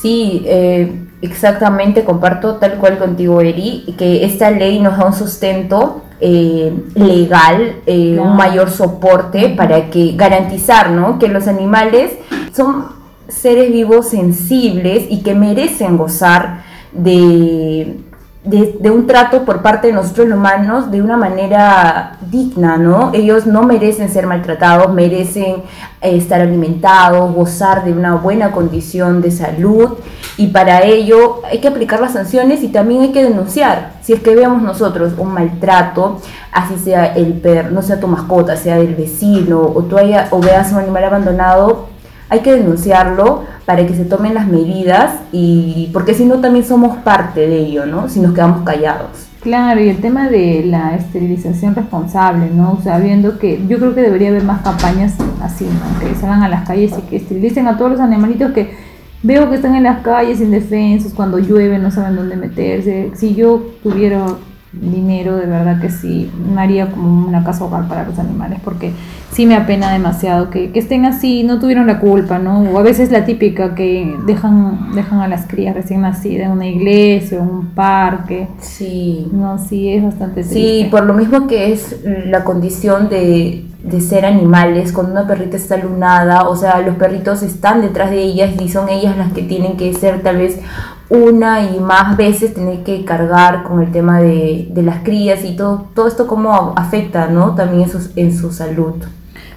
Sí, eh, exactamente, comparto tal cual contigo, Eri, que esta ley nos da un sustento eh, legal, eh, Claro. un mayor soporte para que garantizar ¿no? que los animales son seres vivos sensibles y que merecen gozar de, de, de un trato por parte de nosotros humanos de una manera digna, ¿no? Ellos no merecen ser maltratados, merecen eh, estar alimentados, gozar de una buena condición de salud y para ello hay que aplicar las sanciones y también hay que denunciar. Si es que vemos nosotros un maltrato, así sea el perro, no sea tu mascota, sea del vecino o tú haya, o veas un animal abandonado, hay que denunciarlo para que se tomen las medidas y porque si no también somos parte de ello, ¿no? Si nos quedamos callados. Claro, y el tema de la esterilización responsable, ¿no? O sea, viendo que yo creo que debería haber más campañas así, ¿no? Que salgan a las calles y que esterilicen a todos los animalitos que veo que están en las calles indefensos, cuando llueve no saben dónde meterse. Si yo tuviera dinero, de verdad que sí, me haría como una casa hogar para los animales, porque sí me apena demasiado que, que, estén así, no tuvieron la culpa, ¿no? O a veces la típica que dejan, dejan a las crías recién nacidas en una iglesia o en un parque. Sí. No, sí, es bastante triste. Sí, por lo mismo que es la condición de, de ser animales, cuando una perrita está lunada, o sea, los perritos están detrás de ellas y son ellas las que tienen que ser tal vez una y más veces tener que cargar con el tema de, de las crías y todo, todo esto cómo afecta, ¿no? También en su, en su salud.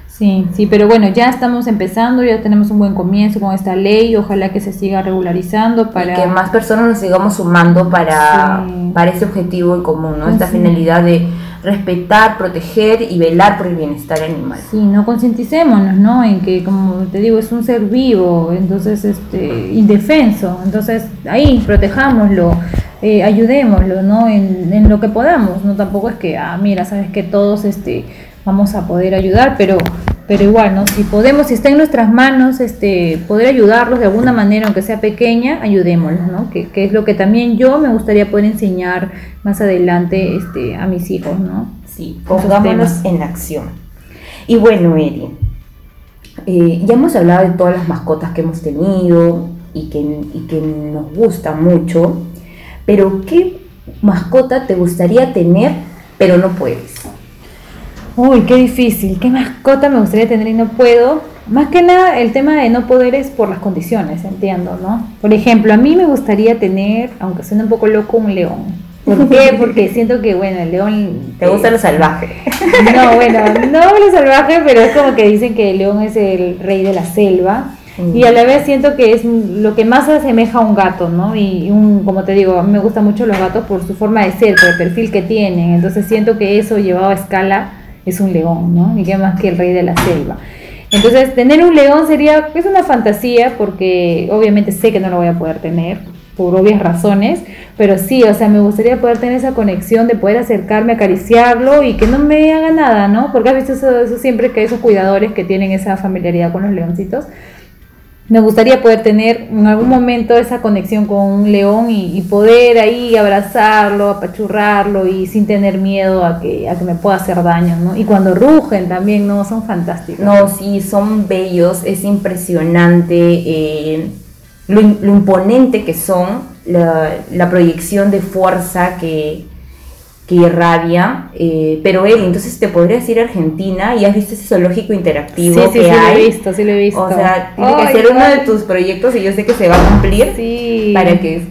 Sí, sí, pero bueno, ya estamos empezando, ya tenemos un buen comienzo con esta ley, ojalá que se siga regularizando para... Y que más personas nos sigamos sumando para, Sí. para ese objetivo en común, ¿no? Esta Sí. finalidad de respetar, proteger y velar por el bienestar animal. Sí, no concienticémonos, ¿no? En que, como te digo, es un ser vivo, entonces, este, indefenso. Entonces, ahí, protejámoslo, eh, ayudémoslo, ¿no? En, en lo que podamos, ¿no? Tampoco es que, ah, mira, sabes que todos, este, vamos a poder ayudar, pero, pero igual, ¿no? Si podemos, si está en nuestras manos, este, poder ayudarlos de alguna manera, aunque sea pequeña, ayudémoslos, ¿no? Que, que es lo que también yo me gustaría poder enseñar más adelante, este, a mis hijos, ¿no? Sí, pongámonos en acción. Y bueno, Eri, eh, ya hemos hablado de todas las mascotas que hemos tenido y que, y que nos gustan mucho, pero ¿qué mascota te gustaría tener pero no puedes? Uy, qué difícil. ¿Qué mascota me gustaría tener y no puedo? Más que nada, el tema de no poder es por las condiciones, entiendo, ¿no? Por ejemplo, a mí me gustaría tener, aunque suene un poco loco, un león. ¿Por qué? Porque siento que, bueno, el león... ¿Te gusta lo salvaje? No, bueno, no lo salvaje, pero es como que dicen que el león es el rey de la selva. Mm. Y a la vez siento que es lo que más asemeja a un gato, ¿no? Y un, como te digo, a mí me gustan mucho los gatos por su forma de ser, por el perfil que tienen. Entonces siento que eso llevado a escala es un león, ¿no? Y qué más que el rey de la selva. Entonces, tener un león sería, es una fantasía porque obviamente sé que no lo voy a poder tener por obvias razones, pero sí, o sea, me gustaría poder tener esa conexión de poder acercarme, acariciarlo y que no me haga nada, ¿no? Porque has visto eso, eso siempre que hay esos cuidadores que tienen esa familiaridad con los leoncitos. Me gustaría poder tener en algún momento esa conexión con un león y, poder ahí abrazarlo, apachurrarlo y sin tener miedo a que, a que me pueda hacer daño, ¿no? Y cuando rugen también, ¿no? Son fantásticos. No, sí, son bellos, es impresionante eh, lo, im- lo imponente que son, la proyección de fuerza que, que irradia. eh, pero Eli, entonces te podrías ir a Argentina y has visto ese zoológico interactivo sí, sí, que sí, lo hay. he visto, sí lo he visto. O sea, tiene que ser uno de tus proyectos y yo sé que se va a cumplir Sí. para que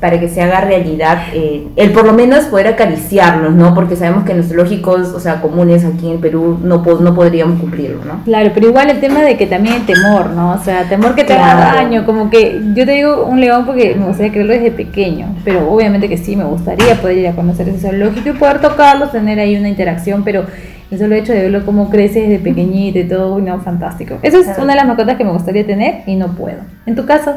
para que se haga realidad eh, el por lo menos poder acariciarlos, ¿no? Porque sabemos que los zoológicos, o sea, comunes aquí en Perú no, po- no podríamos cumplirlo, ¿no? Claro, pero igual el tema de que también el temor, ¿no? O sea, temor que te haga Claro. daño, como que yo te digo un león porque me gustaría creerlo desde pequeño, pero obviamente que sí, me gustaría poder ir a conocer ese zoológico y poder tocarlos, tener ahí una interacción, pero el solo hecho de verlo cómo crece desde pequeñito y todo, no, fantástico. Eso es Claro. una de las mascotas que me gustaría tener y no puedo. ¿En tu caso?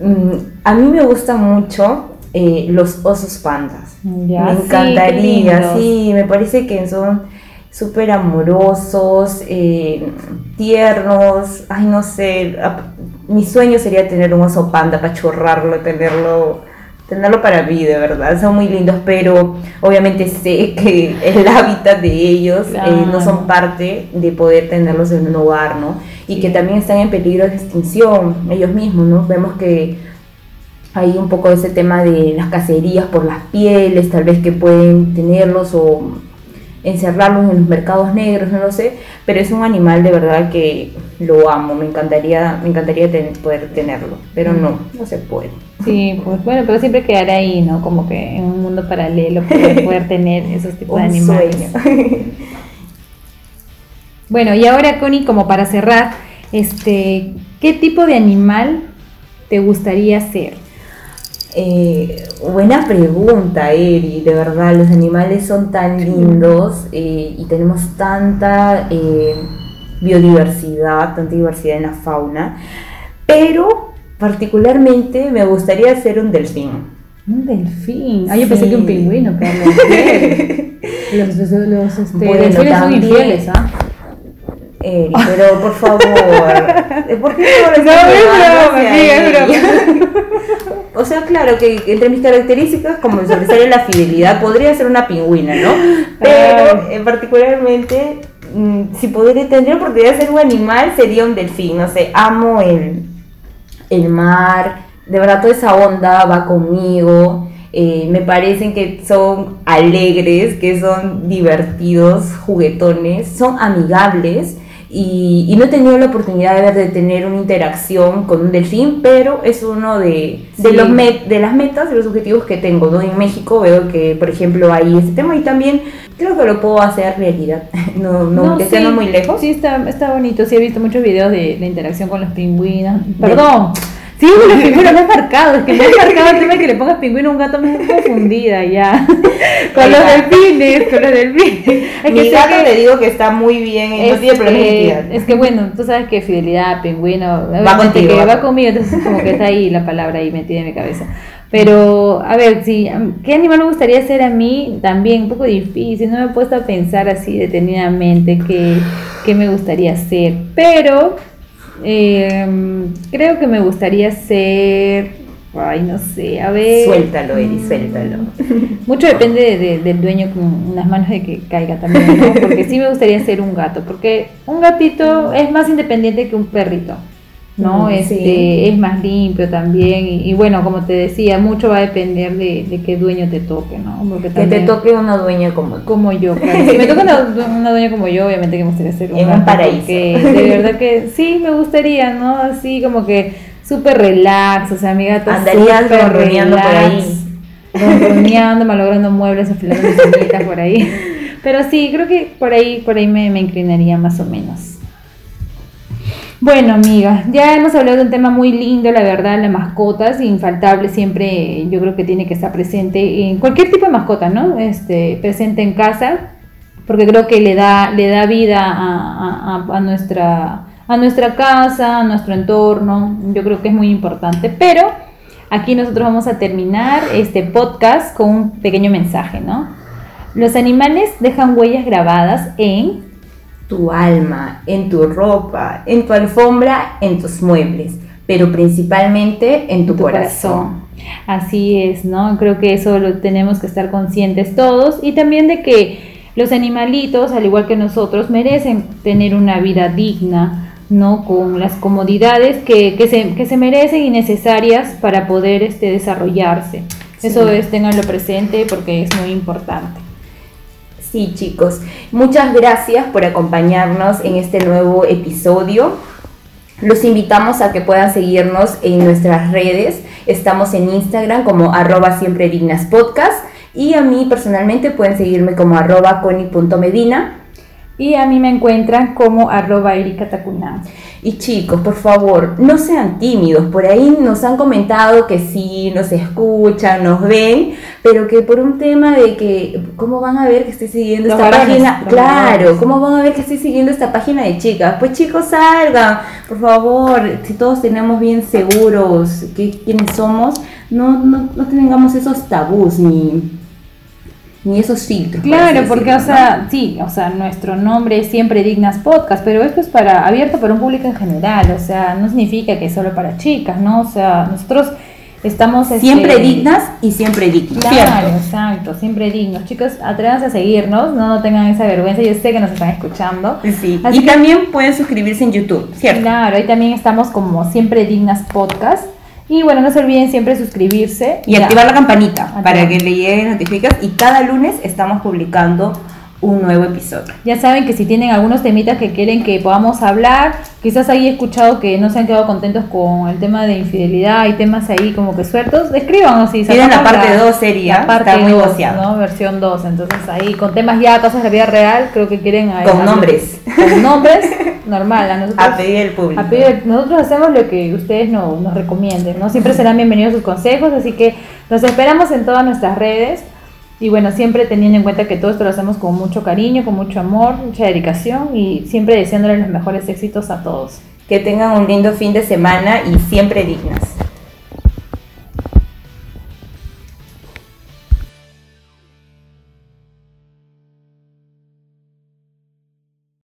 Mm, a mí me gustan mucho eh, los osos pandas. Ya, me encantaría, sí, me parece que son súper amorosos, eh, tiernos, ay no sé, mi sueño sería tener un oso panda, pachorrarlo, tenerlo, tenerlo para mí, de verdad, son muy lindos, pero obviamente sé que el hábitat de ellos eh, no son parte de poder tenerlos en un hogar, ¿no? Y Sí. que también están en peligro de extinción ellos mismos, ¿no? Vemos que hay un poco ese tema de las cacerías por las pieles, tal vez que pueden tenerlos o encerrarlos en los mercados negros, no lo sé, pero es un animal de verdad que lo amo, me encantaría, me encantaría ten- poder tenerlo, pero no, no se puede. Sí, pues bueno, pero siempre quedará ahí, ¿no? Como que en un mundo paralelo poder, poder tener esos tipos de animales. sueño. Bueno, y ahora, Connie, como para cerrar, este, ¿qué tipo de animal te gustaría ser? Eh, buena pregunta, Eri. De verdad, los animales son tan lindos eh, y tenemos tanta eh, biodiversidad, tanta diversidad en la fauna. Pero particularmente me gustaría ser un delfín. Un delfín. Ah, yo pensé que un pingüino, pero los, los, los este, Bueno, delfines son también. infieles, ¿ah? Eri, pero por favor, ¿por qué no lo No, es broma? O sea, claro que entre mis características, como sobresale la fidelidad, podría ser una pingüina, ¿no? Pero eh, particularmente, mm, si podría tener la oportunidad de ser un animal, sería un delfín. No sé, amo el, el mar, de verdad toda esa onda va conmigo. eh, me parecen que son alegres, que son divertidos, juguetones, son amigables. Y, y no he tenido la oportunidad de, ver- de tener una interacción con un delfín, pero es uno de, de, Sí. los met- de las metas, de los objetivos que tengo. ¿no? En México veo que, por ejemplo, hay este tema y también creo que lo puedo hacer realidad. No, no, que no muy lejos. Sí, está, está bonito. Sí, he visto muchos videos de la interacción con los pingüinos. Perdón. Sí, con los pingüinos me has marcado. Es que me has marcado el tema de que le pongas pingüino a un gato, me confundida ya. con los delfines, con los delfines. Es Mi gato que- le digo que está muy bien, y no tiene problemas de que, identidad. es que bueno, tú sabes que fidelidad, pingüino, obviamente contigo, que va va con- conmigo, entonces como que está ahí la palabra ahí metida en mi cabeza. Pero, a ver, si, ¿qué animal me gustaría ser a mí? También un poco difícil, no me he puesto a pensar así detenidamente qué, qué me gustaría ser. Pero eh, creo que me gustaría ser, ay, no sé, a ver. Suéltalo, Eri, mm, suéltalo. mucho depende de- de- del dueño con unas manos de que caiga también, ¿no? Porque sí me gustaría ser un gato, porque un gatito es más independiente que un perrito, ¿no? Mm, este, sí. Es más limpio también, y, y bueno, como te decía, mucho va a depender de, de qué dueño te toque, ¿no? Porque Que te toque una dueña como tú. como yo, claro. Si me toca una, una dueña como yo, obviamente que me gustaría ser un paraíso. porque de verdad que sí, me gustaría, ¿no? Así como que súper relax, o sea, mi gato Andarías súper por ahí. ronroneando, malogrando muebles, afilando mis por ahí. Pero sí, creo que por ahí, por ahí me, me inclinaría más o menos. Bueno, amiga, ya hemos hablado de un tema muy lindo, la verdad, las mascotas, infaltable siempre, yo creo que tiene que estar presente en cualquier tipo de mascota, ¿no? Este, presente en casa, porque creo que le da, le da vida a, nuestra, a nuestra casa, a nuestro entorno, yo creo que es muy importante, pero aquí nosotros vamos a terminar este podcast con un pequeño mensaje, ¿no? Los animales dejan huellas grabadas en Tu alma, en tu ropa, en tu alfombra, en tus muebles, pero principalmente en tu, tu corazón. Así es, ¿no? Creo que eso lo tenemos que estar conscientes todos y también de que los animalitos, al igual que nosotros, merecen tener una vida digna, ¿no? Con las comodidades que, que, se, que se merecen y necesarias para poder este, desarrollarse. Sí. Eso es, tenganlo presente porque es muy importante. Sí, chicos, muchas gracias por acompañarnos en este nuevo episodio. Los invitamos a que puedan seguirnos en nuestras redes. Estamos en Instagram como arroba siempre dignas podcast y a mí personalmente pueden seguirme como arroba coni.medina. Y a mí me encuentran como arroba Erika. Y chicos, por favor, no sean tímidos. Por ahí nos han comentado que sí, nos escuchan, nos ven, pero que por un tema de que, ¿cómo van a ver que estoy siguiendo Los esta varones, página? Claro, varones. ¿cómo van a ver que estoy siguiendo esta página de chicas? Pues chicos, salgan, por favor, si todos tenemos bien seguros que, quiénes somos, no, no, no tengamos esos tabús ni, ni esos filtros. Claro, porque, o sea, sí, o sea, nuestro nombre es siempre Dignas Podcast, pero esto es para abierto para un público en general, o sea, no significa que es solo para chicas, ¿no? O sea, nosotros estamos... este, Siempre dignas y siempre dignos. Claro, exacto, siempre dignos. Chicos, atrévanse a seguirnos, no, no tengan esa vergüenza, yo sé que nos están escuchando. Sí, Así y que- también pueden suscribirse en YouTube, ¿cierto? Claro, ahí también estamos como Siempre Dignas Podcast. Y bueno, no se olviden siempre suscribirse. Y Ya. activar la campanita para que le lleguen notificaciones y cada lunes estamos publicando un nuevo episodio. Ya saben que si tienen algunos temitas que quieren que podamos hablar, quizás ahí he escuchado que no se han quedado contentos con el tema de infidelidad y temas ahí como que sueltos, escríbanos si Tienen la parte 2 sería, la parte está muy 2, voceado. ¿no? Versión 2. Entonces ahí con temas ya, cosas de la vida real, creo que quieren... ahí Con nombres. Con nombres, normal. A nosotros, A pedir el público. a pedir- nosotros hacemos lo que ustedes no- nos recomienden, ¿no? Siempre serán bienvenidos sus consejos, así que los esperamos en todas nuestras redes. Y bueno, siempre teniendo en cuenta que todo esto lo hacemos con mucho cariño, con mucho amor, mucha dedicación y siempre deseándoles los mejores éxitos a todos. Que tengan un lindo fin de semana y siempre dignas.